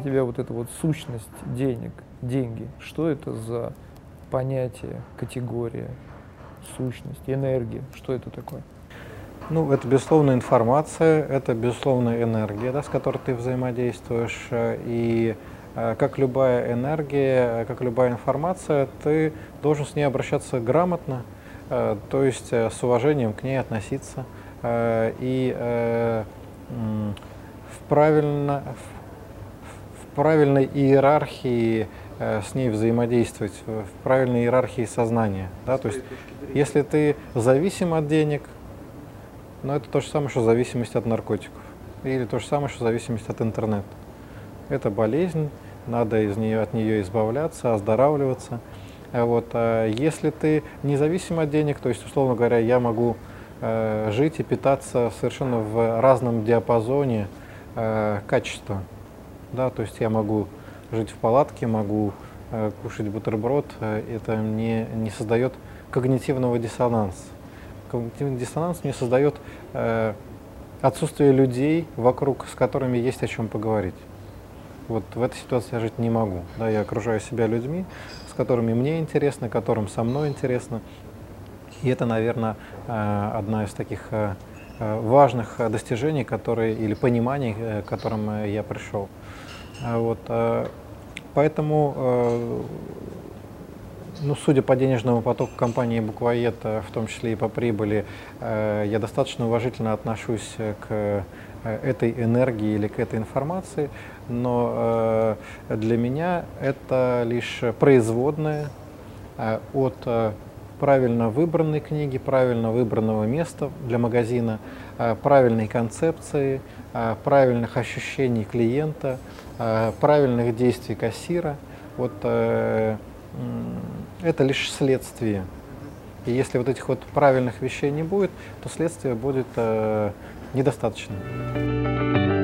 тебя вот эта вот сущность денег, деньги, что это за понятие, категория, сущность, энергия, что это такое? Ну, это, безусловно, информация, это, безусловно, энергия, да, с которой ты взаимодействуешь. И э, как любая энергия, как любая информация, ты должен с ней обращаться грамотно, э, то есть э, с уважением к ней относиться и в, правильно, правильной иерархии с ней взаимодействовать, в правильной иерархии сознания. Да? То есть, если ты зависим от денег, но это то же самое, что зависимость от наркотиков. Или то же самое, что зависимость от интернета. Это болезнь, надо из нее, от нее избавляться, оздоравливаться. А вот, а если ты независим от денег, то есть, условно говоря, я могу э, жить и питаться совершенно в разном диапазоне э, качества. Да, то есть я могу жить в палатке, могу э, кушать бутерброд, э, это мне не создает когнитивного диссонанса когнитивный диссонанс мне создает э, отсутствие людей вокруг, с которыми есть о чем поговорить. Вот в этой ситуации я жить не могу. Да, я окружаю себя людьми, с которыми мне интересно, которым со мной интересно. И это, наверное, э, одна из таких э, важных достижений, которые, или пониманий, э, к которым э, я пришел. Вот, поэтому ну, судя по денежному потоку компании «Буквоед», э, в том числе и по прибыли, э, я достаточно уважительно отношусь к э, этой энергии или к этой информации, но для меня это лишь производная от правильно выбранной книги, правильно выбранного места для магазина, правильной концепции, правильных ощущений клиента, правильных действий кассира. Вот это лишь следствие. И если вот этих вот правильных вещей не будет, то следствие будет э, недостаточным.